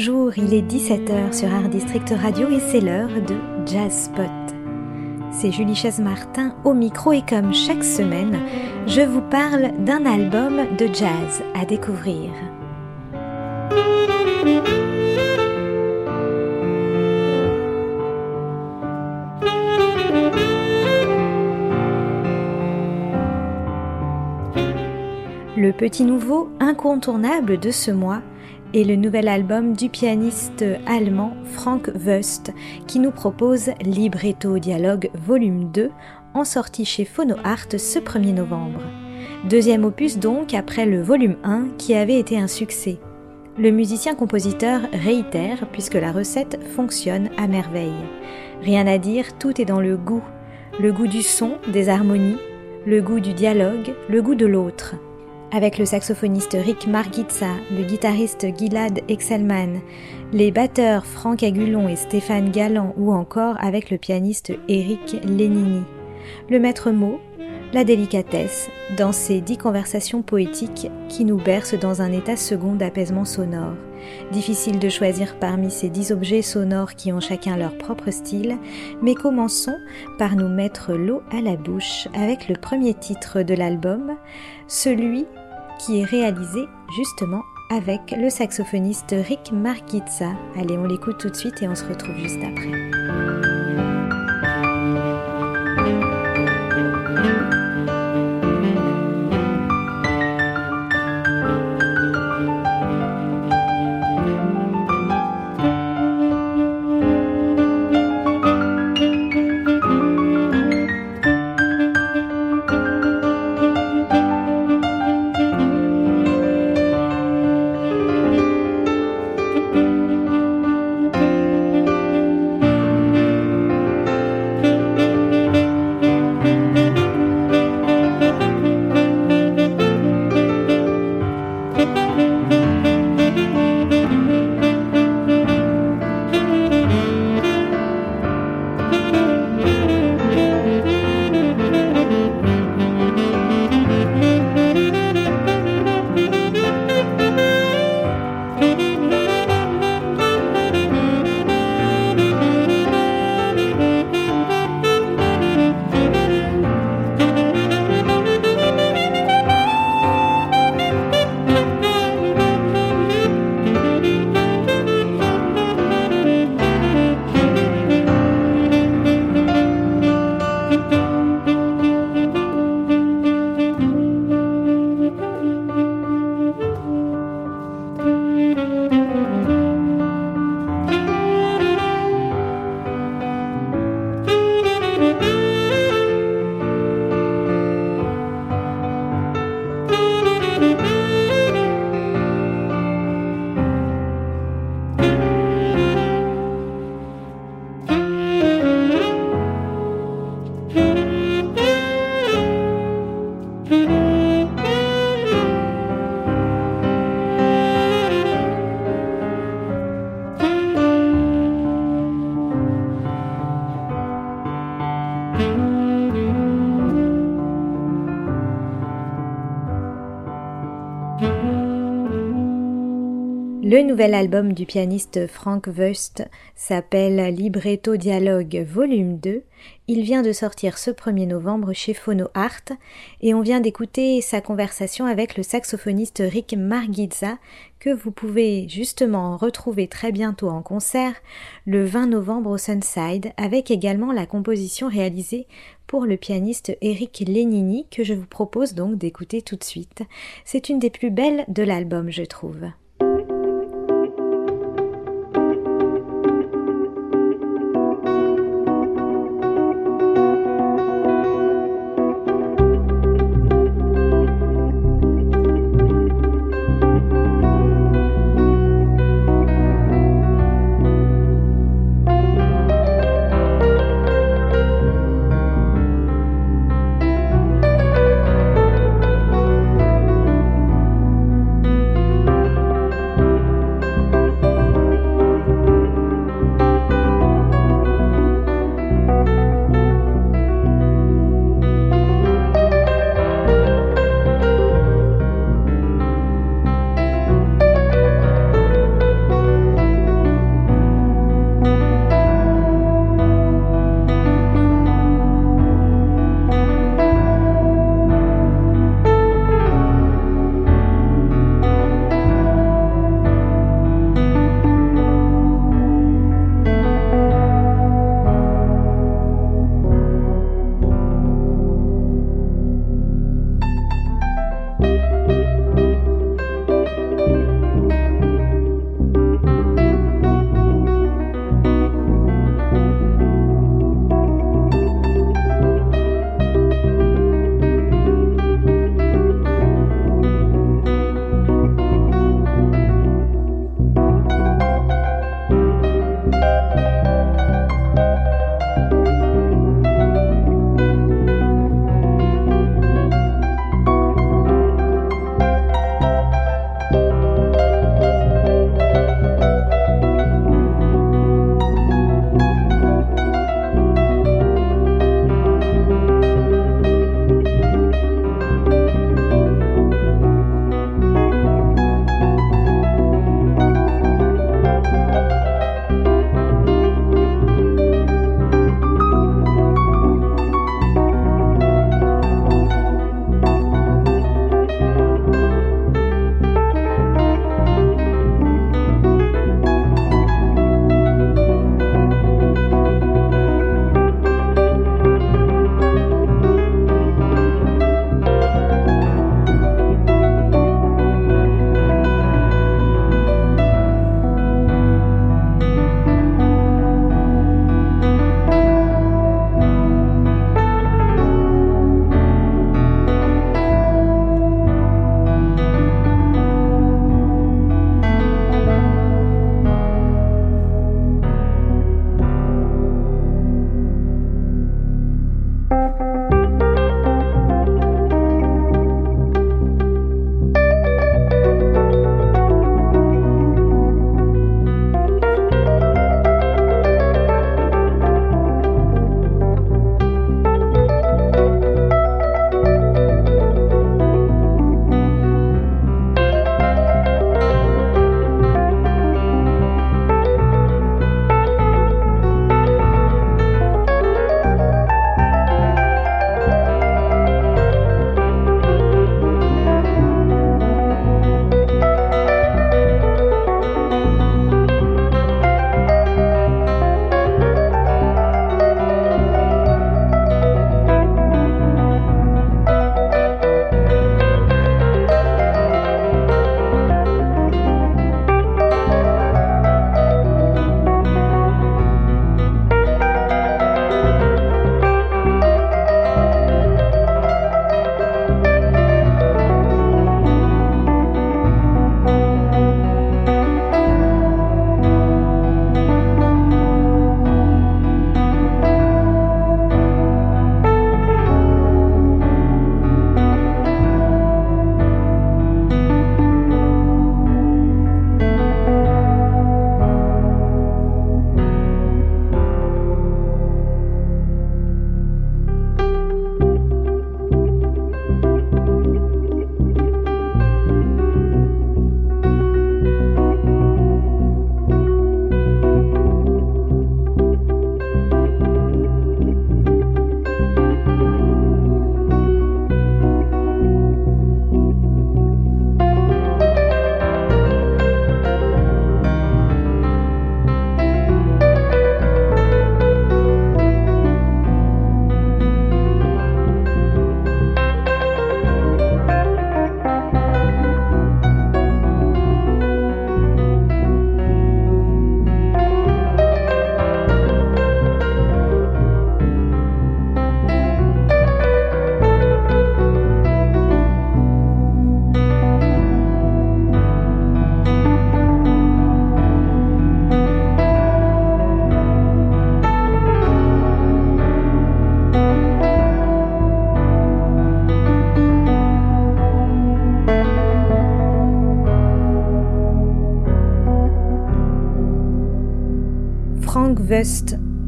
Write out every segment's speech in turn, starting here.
Bonjour, il est 17h sur Art District Radio et c'est l'heure de Jazz Spot. C'est Julie Chaise-Martin au micro et comme chaque semaine, je vous parle d'un album de jazz à découvrir. Le petit nouveau incontournable de ce mois est le nouvel album du pianiste allemand Frank Wust qui nous propose Libretto Dialogue Volume 2 en sortie chez Phono Art ce 1er novembre. Deuxième opus donc après le volume 1 qui avait été un succès. Le musicien-compositeur réitère puisque la recette fonctionne à merveille. Rien à dire, tout est dans le goût. Le goût du son, des harmonies, le goût du dialogue, le goût de l'autre. Avec le saxophoniste Rick Margitza, le guitariste Gilad Excelman, les batteurs Franck Agulon et Stéphane Galland ou encore avec le pianiste Eric Lenini. Le maître mot, la délicatesse, dans ces dix conversations poétiques qui nous bercent dans un état second d'apaisement sonore. Difficile de choisir parmi ces dix objets sonores qui ont chacun leur propre style, mais commençons par nous mettre l'eau à la bouche avec le premier titre de l'album, celui qui est réalisé justement avec le saxophoniste Rick Margitza. Allez, on l'écoute tout de suite et on se retrouve juste après. Le nouvel album du pianiste Frank Wust s'appelle Libretto Dialogue Volume 2. Il vient de sortir ce 1er novembre chez Phono Art et on vient d'écouter sa conversation avec le saxophoniste Rick Margitza que vous pouvez justement retrouver très bientôt en concert le 20 novembre au Sunside avec également la composition réalisée pour le pianiste Eric Lenini que je vous propose donc d'écouter tout de suite. C'est une des plus belles de l'album je trouve. Música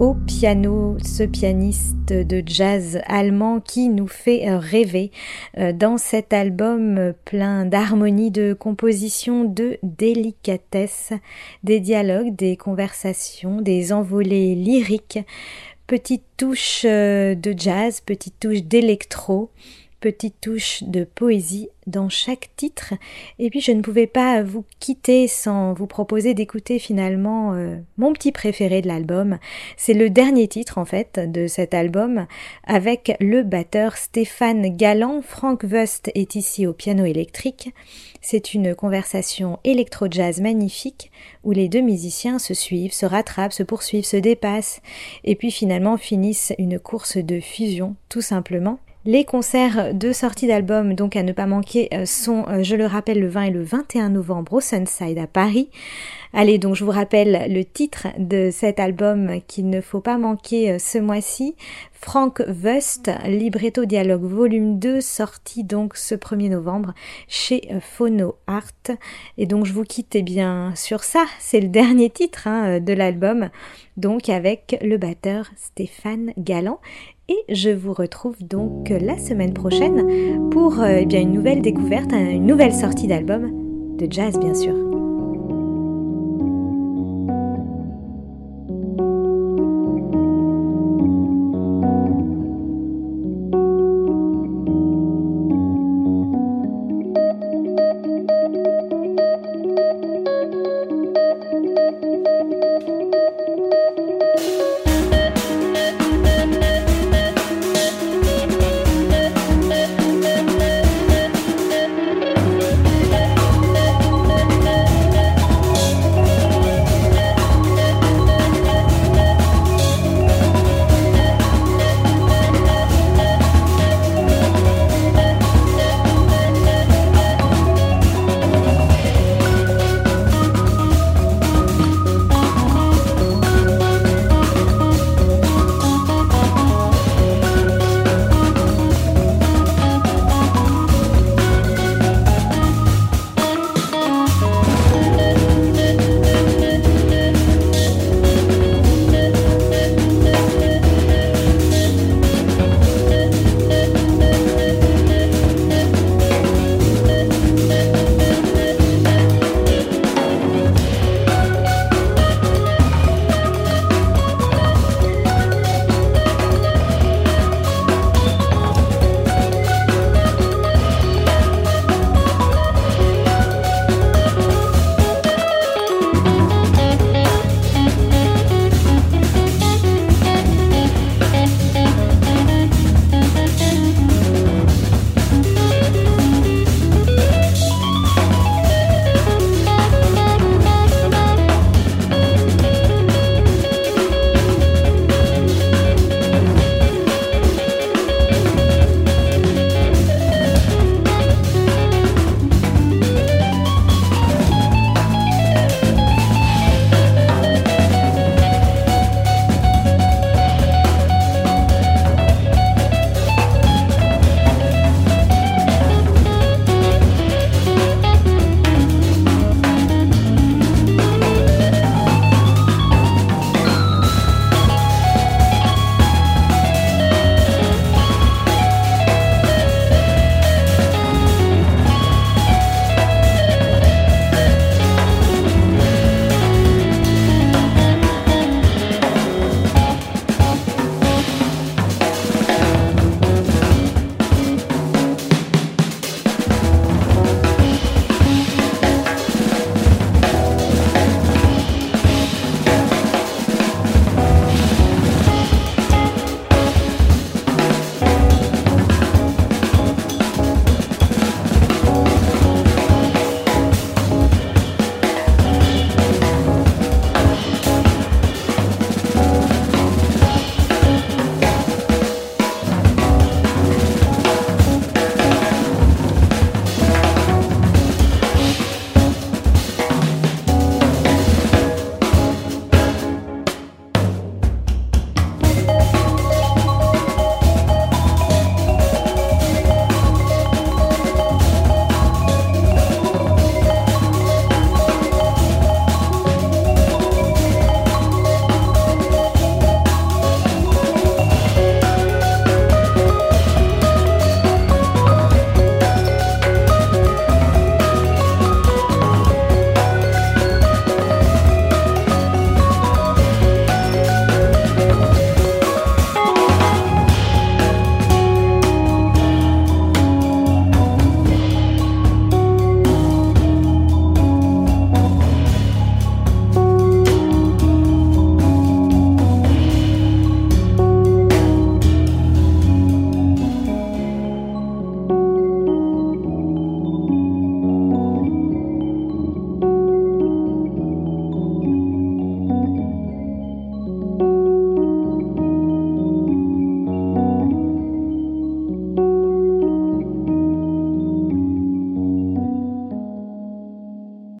au piano, ce pianiste de jazz allemand qui nous fait rêver euh, dans cet album plein d'harmonie, de composition, de délicatesse, des dialogues, des conversations, des envolées lyriques, petites touches euh, de jazz, petites touches d'électro, petite touche de poésie dans chaque titre. Et puis je ne pouvais pas vous quitter sans vous proposer d'écouter finalement euh, mon petit préféré de l'album. C'est le dernier titre en fait de cet album avec le batteur Stéphane Galland. Frank Wust est ici au piano électrique. C'est une conversation électro-jazz magnifique où les deux musiciens se suivent, se rattrapent, se poursuivent, se dépassent et puis finalement finissent une course de fusion tout simplement. Les concerts de sortie d'album, donc à ne pas manquer, sont, je le rappelle, le 20 et le 21 novembre au Sunside à Paris. Allez, donc je vous rappelle le titre de cet album qu'il ne faut pas manquer euh, ce mois-ci. Frank Wust, Libretto Dialogue Volume 2, sorti donc ce 1er novembre chez euh, Phono Art. Et donc je vous quitte eh bien sur ça, c'est le dernier titre hein, de l'album, donc avec le batteur Stéphane Galland. Et je vous retrouve donc la semaine prochaine pour euh, eh bien une nouvelle découverte, une nouvelle sortie d'album de jazz bien sûr.